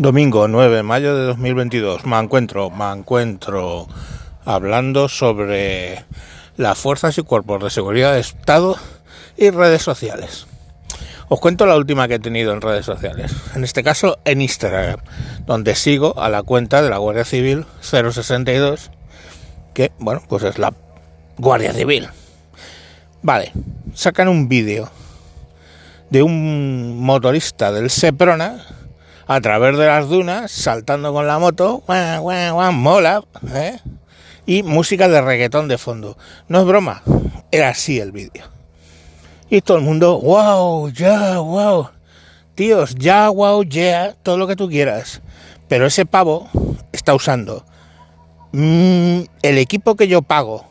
Domingo 9 de mayo de 2022. Me encuentro, me encuentro hablando sobre las fuerzas y cuerpos de seguridad de Estado y redes sociales. Os cuento la última que he tenido en redes sociales. En este caso en Instagram, donde sigo a la cuenta de la Guardia Civil 062, que, bueno, pues es la Guardia Civil. Vale, sacan un vídeo de un motorista del Seprona a través de las dunas, saltando con la moto, guau, guau, guau, mola, ¿eh? y música de reggaetón de fondo. No es broma, era así el vídeo. Y todo el mundo, wow, ya, wow. Tíos, ya, wow, ya, todo lo que tú quieras. Pero ese pavo está usando mm, el equipo que yo pago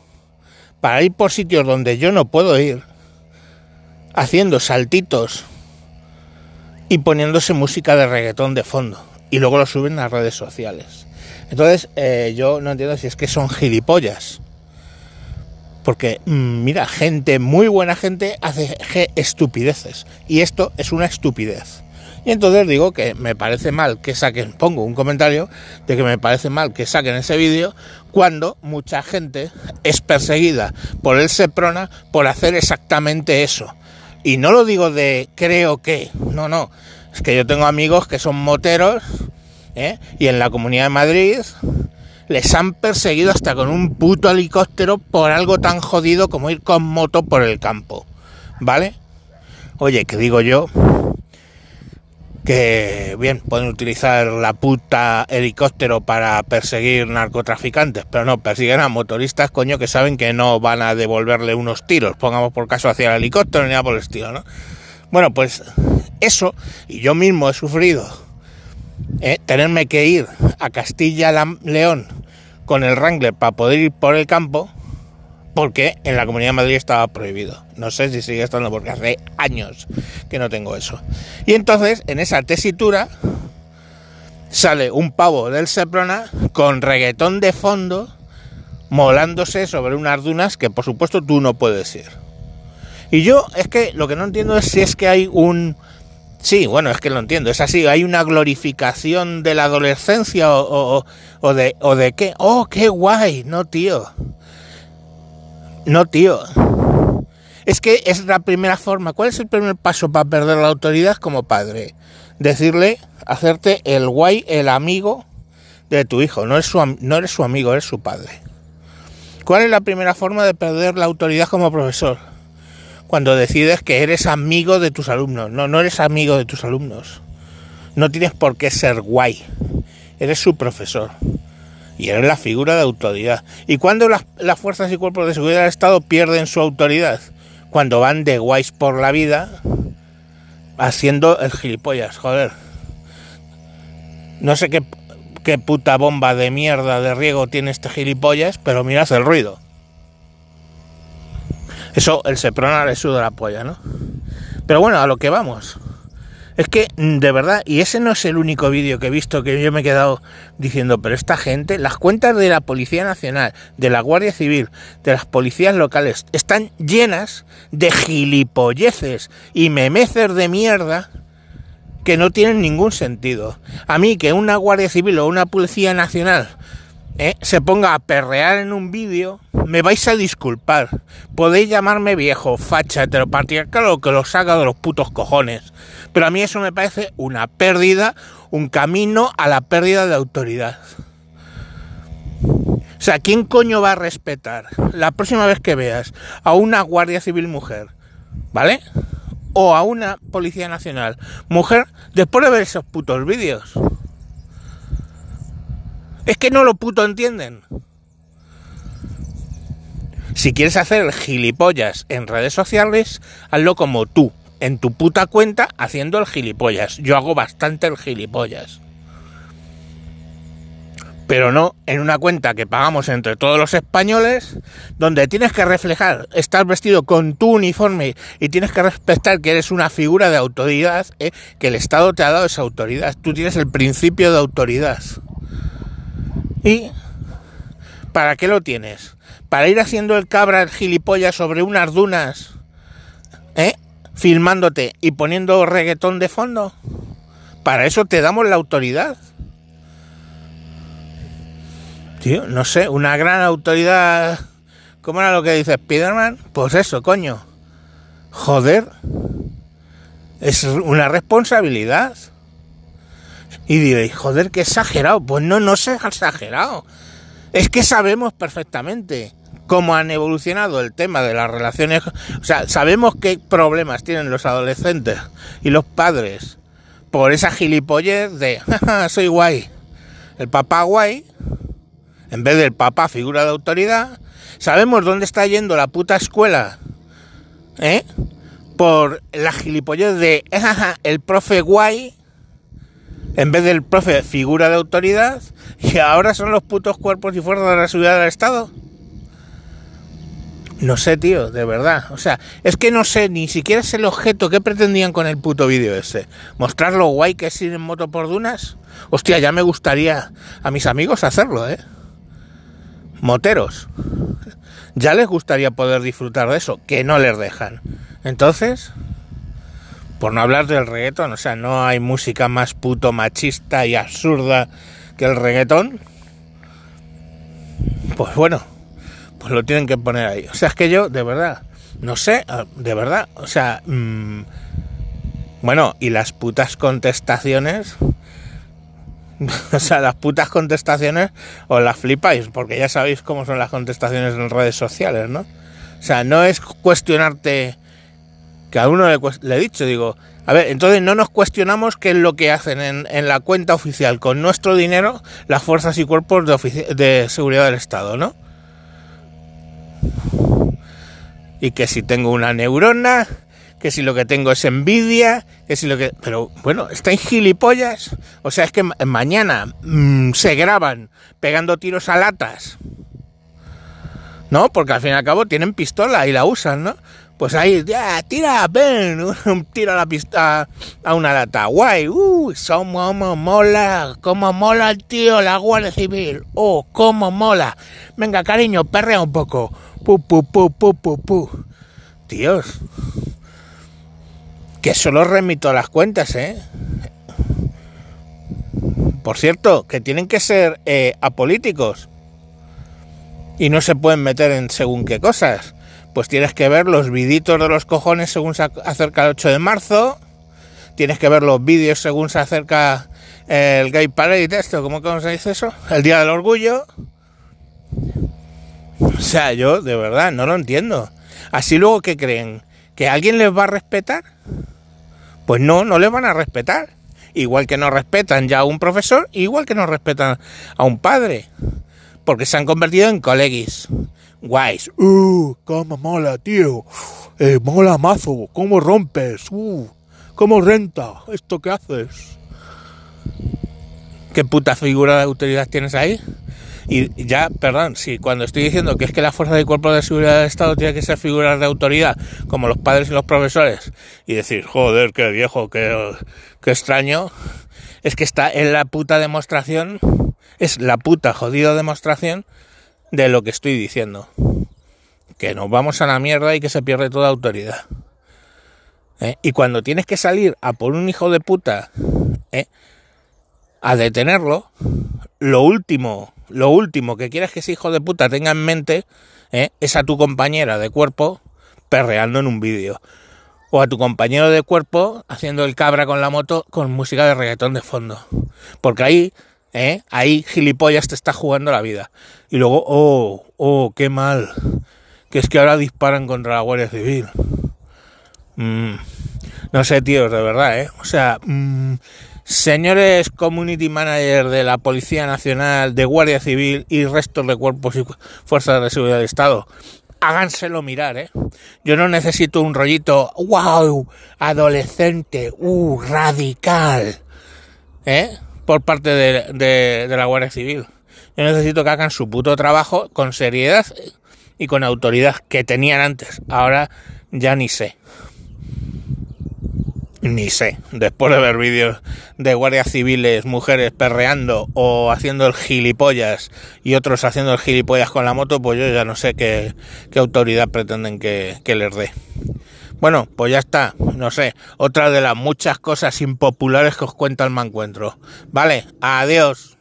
para ir por sitios donde yo no puedo ir, haciendo saltitos y poniéndose música de reggaetón de fondo. Y luego lo suben a redes sociales. Entonces, eh, yo no entiendo si es que son gilipollas. Porque, mm, mira, gente, muy buena gente, hace estupideces. Y esto es una estupidez. Y entonces digo que me parece mal que saquen, pongo un comentario de que me parece mal que saquen ese vídeo cuando mucha gente es perseguida por el Seprona por hacer exactamente eso. Y no lo digo de creo que, no, no. Es que yo tengo amigos que son moteros ¿eh? y en la Comunidad de Madrid les han perseguido hasta con un puto helicóptero por algo tan jodido como ir con moto por el campo. ¿Vale? Oye, que digo yo que bien, pueden utilizar la puta helicóptero para perseguir narcotraficantes, pero no, persiguen a motoristas, coño, que saben que no van a devolverle unos tiros, pongamos por caso hacia el helicóptero ni nada por el estilo, ¿no? Bueno, pues eso, y yo mismo he sufrido eh, tenerme que ir a Castilla-León con el Wrangler para poder ir por el campo, porque en la Comunidad de Madrid estaba prohibido. No sé si sigue estando porque hace años que no tengo eso. Y entonces, en esa tesitura, sale un pavo del Seprona con reggaetón de fondo, molándose sobre unas dunas que por supuesto tú no puedes ir. Y yo es que lo que no entiendo es si es que hay un... Sí, bueno, es que lo entiendo, es así, hay una glorificación de la adolescencia o, o, de, o de qué. Oh, qué guay, no, tío. No, tío. Es que es la primera forma. ¿Cuál es el primer paso para perder la autoridad como padre? Decirle, hacerte el guay, el amigo de tu hijo. No eres su, no eres su amigo, eres su padre. ¿Cuál es la primera forma de perder la autoridad como profesor? Cuando decides que eres amigo de tus alumnos. No, no eres amigo de tus alumnos. No tienes por qué ser guay. Eres su profesor y eres la figura de autoridad. ¿Y cuando las, las, fuerzas y cuerpos de seguridad del Estado pierden su autoridad? Cuando van de guays por la vida haciendo el gilipollas, joder. No sé qué, qué puta bomba de mierda de riego tiene este gilipollas, pero mirad el ruido. Eso el Seprona le suda la polla, ¿no? Pero bueno, a lo que vamos. Es que, mm, de verdad, y ese no es el único vídeo que he visto que yo me he quedado diciendo, pero esta gente, las cuentas de la Policía Nacional, de la Guardia Civil, de las policías locales, están llenas de gilipolleces y memeces de mierda que no tienen ningún sentido. A mí que una Guardia Civil o una Policía Nacional ¿eh? se ponga a perrear en un vídeo, me vais a disculpar. Podéis llamarme viejo, facha, heteropatriarcal o que lo saca de los putos cojones. Pero a mí eso me parece una pérdida, un camino a la pérdida de autoridad. O sea, ¿quién coño va a respetar la próxima vez que veas a una Guardia Civil mujer? ¿Vale? O a una Policía Nacional mujer después de ver esos putos vídeos. Es que no lo puto entienden. Si quieres hacer gilipollas en redes sociales, hazlo como tú, en tu puta cuenta, haciendo el gilipollas. Yo hago bastante el gilipollas. Pero no en una cuenta que pagamos entre todos los españoles, donde tienes que reflejar, estar vestido con tu uniforme y tienes que respetar que eres una figura de autoridad, ¿eh? que el Estado te ha dado esa autoridad. Tú tienes el principio de autoridad. ¿Y para qué lo tienes? ¿Para ir haciendo el cabra el gilipollas sobre unas dunas? ¿Eh? Filmándote y poniendo reggaetón de fondo. Para eso te damos la autoridad. Tío, no sé, una gran autoridad. ¿Cómo era lo que dice Spiderman? Pues eso, coño. Joder. Es una responsabilidad. Y diréis, joder, qué exagerado. Pues no, no ha exagerado. Es que sabemos perfectamente cómo han evolucionado el tema de las relaciones. O sea, sabemos qué problemas tienen los adolescentes y los padres por esa gilipollez de, soy guay. El papá guay, en vez del papá figura de autoridad. Sabemos dónde está yendo la puta escuela, ¿eh? Por la gilipollez de, el profe guay en vez del profe figura de autoridad, y ahora son los putos cuerpos y fuerzas de la seguridad del Estado. No sé, tío, de verdad. O sea, es que no sé, ni siquiera es el objeto que pretendían con el puto vídeo ese. Mostrar lo guay que es ir en moto por dunas. Hostia, ya me gustaría a mis amigos hacerlo, ¿eh? Moteros. Ya les gustaría poder disfrutar de eso, que no les dejan. Entonces, por no hablar del reggaetón, o sea, no hay música más puto machista y absurda que el reggaetón. Pues bueno, pues lo tienen que poner ahí. O sea, es que yo, de verdad, no sé, ah, de verdad, o sea, mmm, bueno, y las putas contestaciones, o sea, las putas contestaciones os las flipáis, porque ya sabéis cómo son las contestaciones en redes sociales, ¿no? O sea, no es cuestionarte que a uno le, le, he dicho, digo, a ver, entonces no nos cuestionamos qué es lo que hacen en, en la cuenta oficial con nuestro dinero las fuerzas y cuerpos de, de, seguridad del Estado, ¿no? Y que si tengo una neurona, que si lo que tengo es envidia, que si lo que... Pero bueno, en gilipollas. O sea, es que mañana mmm, se graban pegando tiros a latas. ¿No? Porque al fin y al cabo tienen pistola y la usan, ¿no? Pues ahí, ya, tira, ven, tira la pista a una lata, guay, uh, somos mola, como mola el tío, la Guardia Civil, oh, cómo mola, venga cariño, perrea un poco, pu, pu, pu, pu, pu, pu, tíos, que solo remito las cuentas, eh, por cierto, que tienen que ser eh, apolíticos. Y no se pueden meter en según qué cosas pues tienes que ver los viditos de los cojones según se acerca el 8 de marzo, tienes que ver los vídeos según se acerca el Gay Parade, esto, ¿cómo, ¿cómo se dice eso? El Día del Orgullo. O sea, yo de verdad no lo entiendo. Así luego que creen que alguien les va a respetar, pues no, no les van a respetar. Igual que no respetan ya a un profesor, igual que no respetan a un padre, porque se han convertido en colegis guays. Uh, cómo mola, tío. Eh, mola mazo. Cómo rompes. Uh, cómo renta. Esto que haces. ¿Qué puta figura de autoridad tienes ahí? Y ya, perdón, si cuando estoy diciendo que es que la fuerza de cuerpo de seguridad del Estado tiene que ser figuras de autoridad, como los padres y los profesores, y decir, joder, qué viejo, qué, qué extraño, es que está en la puta demostración, es la puta jodida demostración de lo que estoy diciendo. Que nos vamos a la mierda y que se pierde toda autoridad. ¿Eh? Y cuando tienes que salir a por un hijo de puta ¿eh? a detenerlo, lo último, lo último que quieres que ese hijo de puta tenga en mente ¿eh? es a tu compañera de cuerpo perreando en un vídeo. O a tu compañero de cuerpo haciendo el cabra con la moto con música de reggaetón de fondo. Porque ahí ¿eh? Ahí gilipollas te está jugando la vida. Y luego, oh, oh, qué mal. Que es que ahora disparan contra la Guardia Civil. Mm, no sé, tíos, de verdad, ¿eh? O sea, mm, señores community manager de la Policía Nacional, de Guardia Civil y restos de cuerpos y fuerzas de seguridad del Estado, háganselo mirar, ¿eh? Yo no necesito un rollito, wow, adolescente, uh, radical, ¿eh? Por parte de, la Guardia Civil. Yo necesito que hagan su puto trabajo con seriedad y con autoridad que tenían antes. Ahora ya ni sé. Ni sé. Después de ver vídeos de guardias civiles, mujeres perreando o haciendo el gilipollas y otros haciendo el gilipollas con la moto, pues yo ya no sé qué, autoridad pretenden que les dé. Bueno, pues ya está, no sé, otra de las muchas cosas impopulares que os cuenta el mancuentro. Vale, adiós.